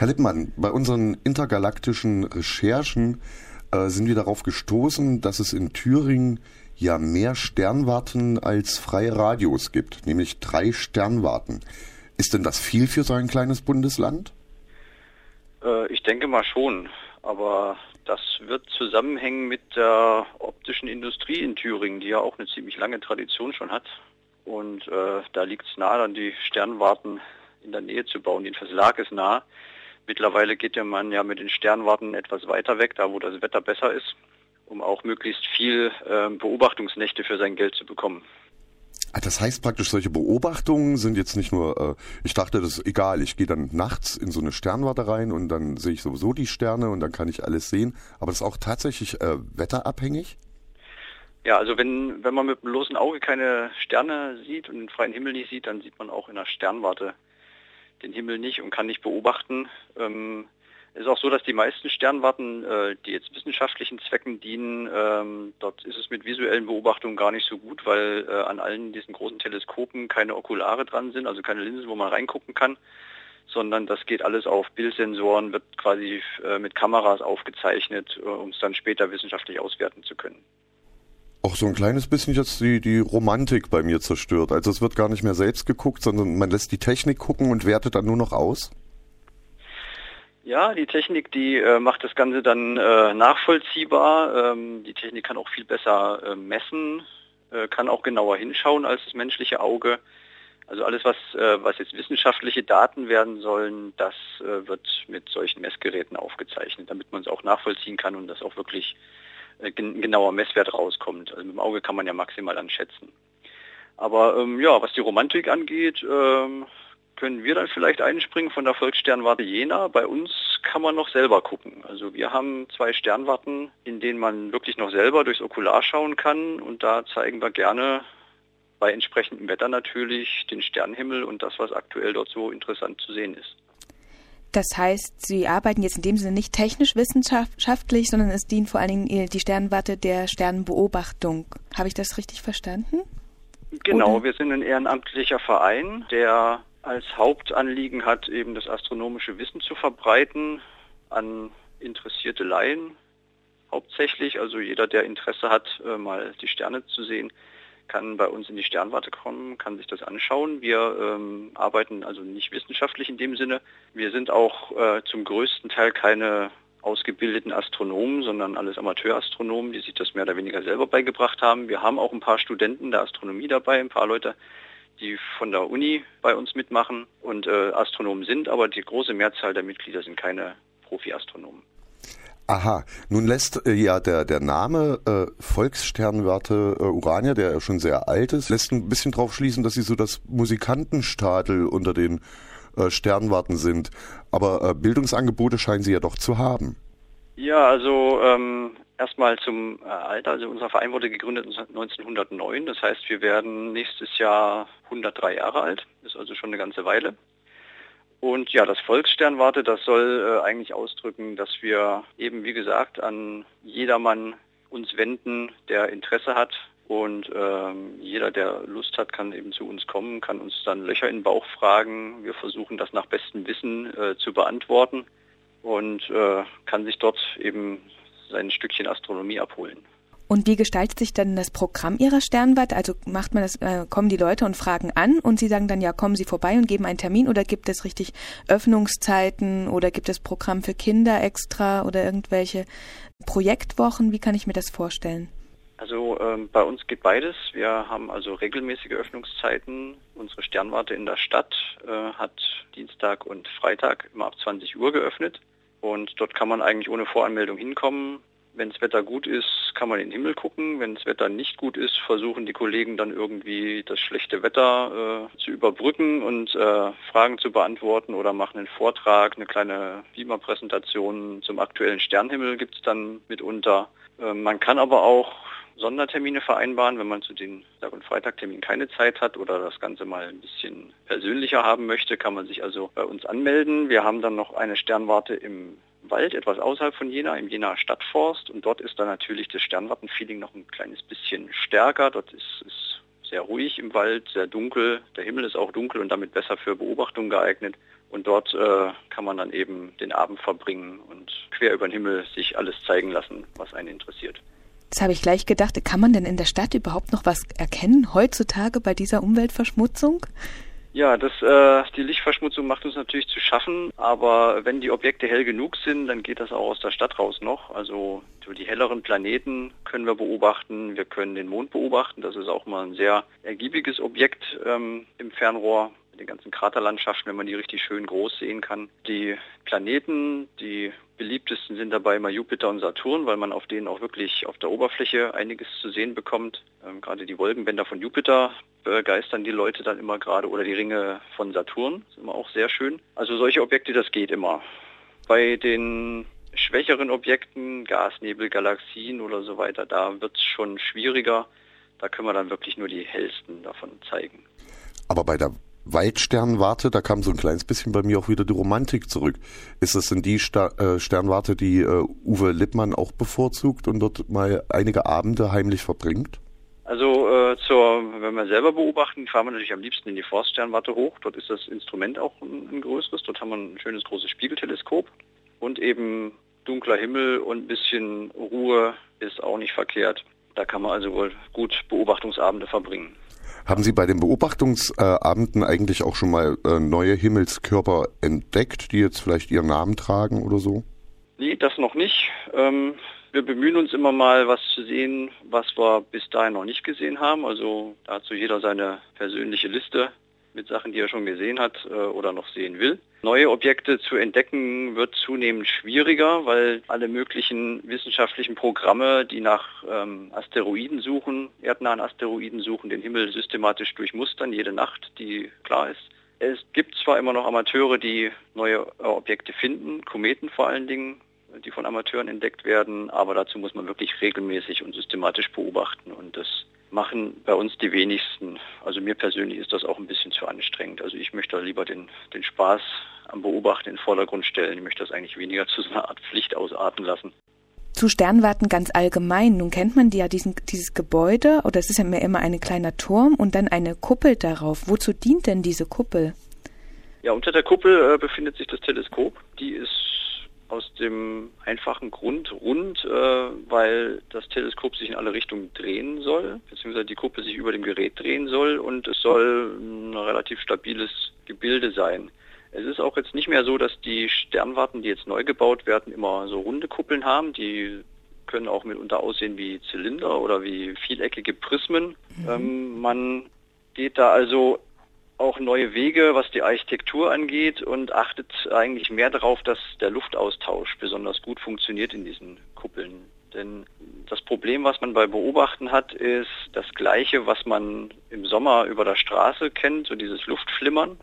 Herr Lippmann, bei unseren intergalaktischen Recherchen äh, sind wir darauf gestoßen, dass es in Thüringen ja mehr Sternwarten als freie Radios gibt, nämlich drei Sternwarten. Ist denn das viel für so ein kleines Bundesland? Äh, ich denke mal schon, aber das wird zusammenhängen mit der optischen Industrie in Thüringen, die ja auch eine ziemlich lange Tradition schon hat. Und äh, da liegt es nahe, dann die Sternwarten in der Nähe zu bauen. Jedenfalls lag es nah. Mittlerweile geht der Mann ja mit den Sternwarten etwas weiter weg, da wo das Wetter besser ist, um auch möglichst viel äh, Beobachtungsnächte für sein Geld zu bekommen. Ah, das heißt praktisch, solche Beobachtungen sind jetzt nicht nur, äh, ich dachte, das ist egal, ich gehe dann nachts in so eine Sternwarte rein und dann sehe ich sowieso die Sterne und dann kann ich alles sehen. Aber das ist auch tatsächlich äh, wetterabhängig? Ja, also wenn, wenn man mit dem bloßen Auge keine Sterne sieht und den freien Himmel nicht sieht, dann sieht man auch in der Sternwarte den Himmel nicht und kann nicht beobachten. Ähm, es ist auch so, dass die meisten Sternwarten, äh, die jetzt wissenschaftlichen Zwecken dienen, ähm, dort ist es mit visuellen Beobachtungen gar nicht so gut, weil äh, an allen diesen großen Teleskopen keine Okulare dran sind, also keine Linsen, wo man reingucken kann, sondern das geht alles auf Bildsensoren, wird quasi äh, mit Kameras aufgezeichnet, äh, um es dann später wissenschaftlich auswerten zu können auch so ein kleines bisschen jetzt die, die Romantik bei mir zerstört. Also es wird gar nicht mehr selbst geguckt, sondern man lässt die Technik gucken und wertet dann nur noch aus? Ja, die Technik, die äh, macht das Ganze dann äh, nachvollziehbar. Ähm, die Technik kann auch viel besser äh, messen, äh, kann auch genauer hinschauen als das menschliche Auge. Also alles, was, äh, was jetzt wissenschaftliche Daten werden sollen, das äh, wird mit solchen Messgeräten aufgezeichnet, damit man es auch nachvollziehen kann und das auch wirklich äh, genauer Messwert rauskommt. Also mit dem Auge kann man ja maximal anschätzen. Aber ähm, ja, was die Romantik angeht, ähm, können wir dann vielleicht einspringen von der Volkssternwarte Jena. Bei uns kann man noch selber gucken. Also wir haben zwei Sternwarten, in denen man wirklich noch selber durchs Okular schauen kann und da zeigen wir gerne bei entsprechendem Wetter natürlich den Sternenhimmel und das, was aktuell dort so interessant zu sehen ist. Das heißt, Sie arbeiten jetzt in dem Sinne nicht technisch wissenschaftlich, sondern es dient vor allen Dingen die Sternwarte der Sternbeobachtung. Habe ich das richtig verstanden? Genau, Oder? wir sind ein ehrenamtlicher Verein, der als Hauptanliegen hat, eben das astronomische Wissen zu verbreiten an interessierte Laien hauptsächlich. Also jeder, der Interesse hat, äh, mal die Sterne zu sehen, kann bei uns in die Sternwarte kommen, kann sich das anschauen. Wir ähm, arbeiten also nicht wissenschaftlich in dem Sinne. Wir sind auch äh, zum größten Teil keine ausgebildeten Astronomen, sondern alles Amateurastronomen, die sich das mehr oder weniger selber beigebracht haben. Wir haben auch ein paar Studenten der Astronomie dabei, ein paar Leute, die von der Uni bei uns mitmachen und äh, Astronomen sind, aber die große Mehrzahl der Mitglieder sind keine Profi-Astronomen. Aha, nun lässt äh, ja der, der Name äh, Volkssternwarte äh, Urania, der schon sehr alt ist, lässt ein bisschen drauf schließen, dass sie so das Musikantenstadel unter den äh, Sternwarten sind. Aber äh, Bildungsangebote scheinen sie ja doch zu haben. Ja, also ähm, erstmal zum äh, Alter. Also unser Verein wurde gegründet 1909. Das heißt, wir werden nächstes Jahr 103 Jahre alt. Ist also schon eine ganze Weile. Und ja, das Volkssternwarte, das soll äh, eigentlich ausdrücken, dass wir eben, wie gesagt, an jedermann uns wenden, der Interesse hat. Und ähm, jeder, der Lust hat, kann eben zu uns kommen, kann uns dann Löcher in den Bauch fragen. Wir versuchen das nach bestem Wissen äh, zu beantworten und äh, kann sich dort eben sein Stückchen Astronomie abholen. Und wie gestaltet sich dann das Programm Ihrer Sternwarte? Also macht man das, äh, kommen die Leute und fragen an und Sie sagen dann, ja, kommen Sie vorbei und geben einen Termin oder gibt es richtig Öffnungszeiten oder gibt es Programm für Kinder extra oder irgendwelche Projektwochen? Wie kann ich mir das vorstellen? Also ähm, bei uns geht beides. Wir haben also regelmäßige Öffnungszeiten. Unsere Sternwarte in der Stadt äh, hat Dienstag und Freitag immer ab 20 Uhr geöffnet. Und dort kann man eigentlich ohne Voranmeldung hinkommen. Wenn das Wetter gut ist, kann man in den Himmel gucken. Wenn das Wetter nicht gut ist, versuchen die Kollegen dann irgendwie das schlechte Wetter äh, zu überbrücken und äh, Fragen zu beantworten oder machen einen Vortrag, eine kleine Beamer-Präsentation zum aktuellen Sternhimmel gibt es dann mitunter. Äh, man kann aber auch Sondertermine vereinbaren, wenn man zu den Tag- und Freitagterminen keine Zeit hat oder das Ganze mal ein bisschen persönlicher haben möchte, kann man sich also bei uns anmelden. Wir haben dann noch eine Sternwarte im Wald, etwas außerhalb von Jena, im Jena Stadtforst. Und dort ist dann natürlich das Sternwartenfeeling noch ein kleines bisschen stärker. Dort ist, ist sehr ruhig im Wald, sehr dunkel. Der Himmel ist auch dunkel und damit besser für Beobachtung geeignet. Und dort äh, kann man dann eben den Abend verbringen und quer über den Himmel sich alles zeigen lassen, was einen interessiert. Das habe ich gleich gedacht. Kann man denn in der Stadt überhaupt noch was erkennen heutzutage bei dieser Umweltverschmutzung? Ja, das, äh, die Lichtverschmutzung macht uns natürlich zu schaffen, aber wenn die Objekte hell genug sind, dann geht das auch aus der Stadt raus noch. Also die helleren Planeten können wir beobachten, wir können den Mond beobachten, das ist auch mal ein sehr ergiebiges Objekt ähm, im Fernrohr den ganzen Kraterlandschaften, wenn man die richtig schön groß sehen kann. Die Planeten, die beliebtesten sind dabei immer Jupiter und Saturn, weil man auf denen auch wirklich auf der Oberfläche einiges zu sehen bekommt. Ähm, gerade die Wolkenbänder von Jupiter begeistern die Leute dann immer gerade oder die Ringe von Saturn, ist immer auch sehr schön. Also solche Objekte, das geht immer. Bei den schwächeren Objekten, Gasnebel, Galaxien oder so weiter, da wird es schon schwieriger. Da können wir dann wirklich nur die hellsten davon zeigen. Aber bei der Waldsternwarte, da kam so ein kleines bisschen bei mir auch wieder die Romantik zurück. Ist das denn die Sta äh, Sternwarte, die äh, Uwe Lippmann auch bevorzugt und dort mal einige Abende heimlich verbringt? Also äh, zur, wenn wir selber beobachten, fahren wir natürlich am liebsten in die Forststernwarte hoch. Dort ist das Instrument auch ein, ein größeres. Dort haben wir ein schönes großes Spiegelteleskop und eben dunkler Himmel und ein bisschen Ruhe ist auch nicht verkehrt. Da kann man also wohl gut Beobachtungsabende verbringen. Haben Sie bei den Beobachtungsabenden eigentlich auch schon mal äh, neue Himmelskörper entdeckt, die jetzt vielleicht ihren Namen tragen oder so? Nee, das noch nicht. Ähm, wir bemühen uns immer mal, was zu sehen, was wir bis dahin noch nicht gesehen haben. Also da hat so jeder seine persönliche Liste mit Sachen, die er schon gesehen hat äh, oder noch sehen will. Neue Objekte zu entdecken wird zunehmend schwieriger, weil alle möglichen wissenschaftlichen Programme, die nach ähm, Asteroiden suchen, erdnahen Asteroiden suchen, den Himmel systematisch durchmustern, jede Nacht, die klar ist. Es gibt zwar immer noch Amateure, die neue äh, Objekte finden, Kometen vor allen Dingen, die von Amateuren entdeckt werden, aber dazu muss man wirklich regelmäßig und systematisch beobachten und das machen bei uns die wenigsten. Also mir persönlich ist das auch ein bisschen zu anstrengend. Also ich möchte lieber den, den Spaß am Beobachten in den Vordergrund stellen. Ich möchte das eigentlich weniger zu so einer Art Pflicht ausarten lassen. Zu Sternwarten ganz allgemein. Nun kennt man ja diesen, dieses Gebäude, oder es ist ja immer ein kleiner Turm und dann eine Kuppel darauf. Wozu dient denn diese Kuppel? Ja, unter der Kuppel äh, befindet sich das Teleskop. Die ist aus dem einfachen Grund rund, äh, weil das Teleskop sich in alle Richtungen drehen soll, beziehungsweise die Kuppe sich über dem Gerät drehen soll und es soll ein relativ stabiles Gebilde sein. Es ist auch jetzt nicht mehr so, dass die Sternwarten, die jetzt neu gebaut werden, immer so runde Kuppeln haben. Die können auch mitunter aussehen wie Zylinder oder wie vieleckige Prismen. Mhm. Ähm, man geht da also auch neue Wege, was die Architektur angeht und achtet eigentlich mehr darauf, dass der Luftaustausch besonders gut funktioniert in diesen Kuppeln. Denn das Problem, was man bei Beobachten hat, ist das gleiche, was man im Sommer über der Straße kennt, so dieses Luftflimmern.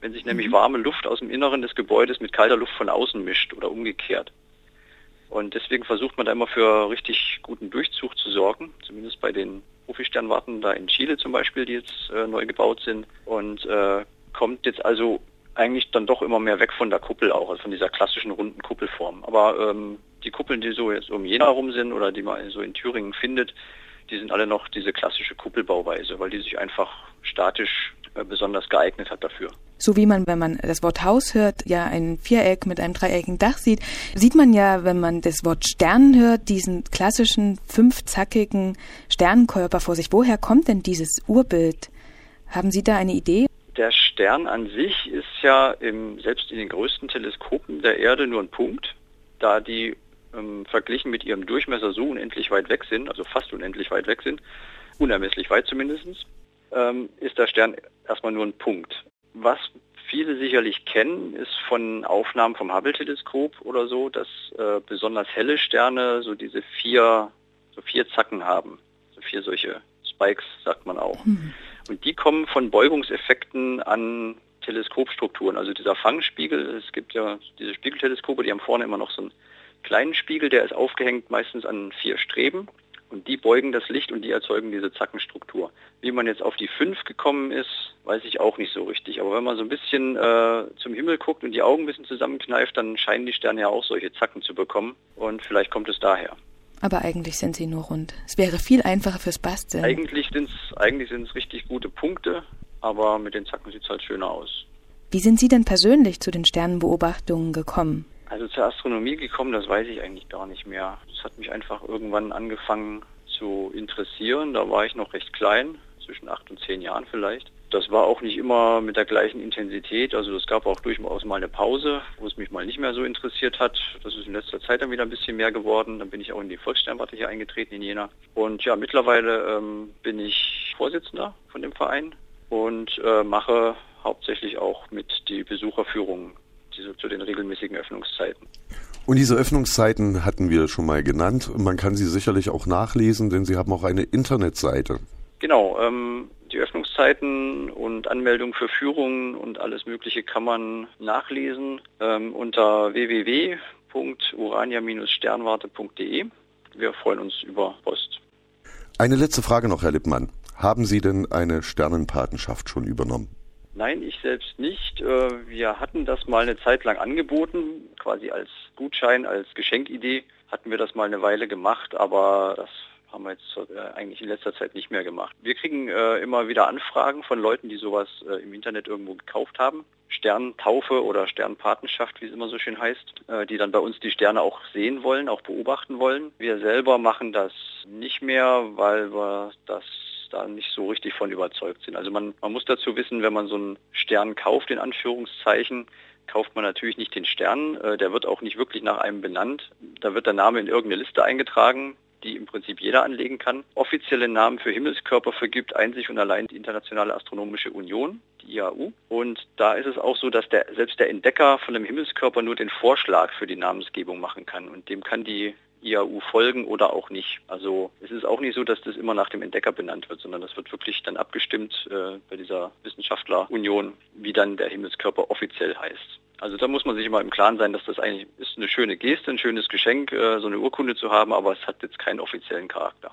Wenn sich nämlich mhm. warme Luft aus dem Inneren des Gebäudes mit kalter Luft von außen mischt oder umgekehrt. Und deswegen versucht man da immer für richtig guten Durchzug zu sorgen, zumindest bei den Profi-Sternwarten da in Chile zum Beispiel, die jetzt äh, neu gebaut sind und äh, kommt jetzt also eigentlich dann doch immer mehr weg von der Kuppel auch, also von dieser klassischen runden Kuppelform. Aber ähm, die Kuppeln, die so jetzt um Jena herum sind oder die man so in Thüringen findet, die sind alle noch diese klassische Kuppelbauweise, weil die sich einfach statisch besonders geeignet hat dafür. So wie man, wenn man das Wort Haus hört, ja ein Viereck mit einem dreieckigen Dach sieht, sieht man ja, wenn man das Wort Stern hört, diesen klassischen fünfzackigen Sternenkörper vor sich. Woher kommt denn dieses Urbild? Haben Sie da eine Idee? Der Stern an sich ist ja im, selbst in den größten Teleskopen der Erde nur ein Punkt, da die ähm, verglichen mit ihrem Durchmesser so unendlich weit weg sind, also fast unendlich weit weg sind, unermesslich weit zumindest, ähm, ist der Stern erstmal nur ein Punkt. Was viele sicherlich kennen, ist von Aufnahmen vom Hubble-Teleskop oder so, dass äh, besonders helle Sterne so diese vier, so vier Zacken haben. So vier solche Spikes, sagt man auch. Mhm. Und die kommen von Beugungseffekten an Teleskopstrukturen. Also dieser Fangspiegel, es gibt ja diese Spiegelteleskope, die haben vorne immer noch so einen kleinen Spiegel, der ist aufgehängt meistens an vier Streben. Und die beugen das Licht und die erzeugen diese Zackenstruktur. Wie man jetzt auf die fünf gekommen ist, weiß ich auch nicht so richtig. Aber wenn man so ein bisschen äh, zum Himmel guckt und die Augen ein bisschen zusammenkneift, dann scheinen die Sterne ja auch solche Zacken zu bekommen. Und vielleicht kommt es daher. Aber eigentlich sind sie nur rund. Es wäre viel einfacher fürs Basteln. Eigentlich sind es eigentlich sind's richtig gute Punkte, aber mit den Zacken sieht es halt schöner aus. Wie sind Sie denn persönlich zu den Sternenbeobachtungen gekommen? Also zur Astronomie gekommen, das weiß ich eigentlich gar nicht mehr. Das hat mich einfach irgendwann angefangen zu interessieren. Da war ich noch recht klein, zwischen acht und zehn Jahren vielleicht. Das war auch nicht immer mit der gleichen Intensität. Also es gab auch durchaus mal eine Pause, wo es mich mal nicht mehr so interessiert hat. Das ist in letzter Zeit dann wieder ein bisschen mehr geworden. Dann bin ich auch in die Volkssternwarte hier eingetreten in Jena. Und ja, mittlerweile ähm, bin ich Vorsitzender von dem Verein und äh, mache hauptsächlich auch mit die Besucherführungen diese, zu den regelmäßigen Öffnungszeiten. Und diese Öffnungszeiten hatten wir schon mal genannt. Man kann sie sicherlich auch nachlesen, denn Sie haben auch eine Internetseite. Genau, ähm, die Öffnungszeiten und Anmeldung für Führungen und alles Mögliche kann man nachlesen ähm, unter www.urania-sternwarte.de. Wir freuen uns über Post. Eine letzte Frage noch, Herr Lippmann. Haben Sie denn eine Sternenpatenschaft schon übernommen? Nein, ich selbst nicht. Äh, wir hatten das mal eine Zeit lang angeboten, quasi als Gutschein, als Geschenkidee hatten wir das mal eine Weile gemacht, aber das haben wir jetzt äh, eigentlich in letzter Zeit nicht mehr gemacht. Wir kriegen äh, immer wieder Anfragen von Leuten, die sowas im Internet irgendwo gekauft haben. Sterntaufe oder Sternpatenschaft, wie es immer so schön heißt, die dann bei uns die Sterne auch sehen wollen, auch beobachten wollen. Wir selber machen das nicht mehr, weil wir das da nicht so richtig von überzeugt sind. Also man, man muss dazu wissen, wenn man so einen Stern kauft, in Anführungszeichen, kauft man natürlich nicht den Stern, äh, der wird auch nicht wirklich nach einem benannt. Da wird der Name in irgendeine Liste eingetragen, die im Prinzip jeder anlegen kann. Offizielle Namen für Himmelskörper vergibt einzig und allein die Internationale Astronomische Union, die IAU. Und da ist es auch so, dass der, selbst der Entdecker von einem Himmelskörper nur den Vorschlag für die Namensgebung machen kann. Und dem kann die IAU folgen oder auch nicht. Also es ist auch nicht so, dass das immer nach dem Entdecker benannt wird, sondern das wird wirklich dann abgestimmt äh, bei dieser Wissenschaftlerunion, wie dann der Himmelskörper offiziell heißt. Also da muss man sich immer im Klaren sein, dass das eigentlich ist eine schöne Geste, ein schönes Geschenk, äh, so eine Urkunde zu haben, aber es hat jetzt keinen offiziellen Charakter.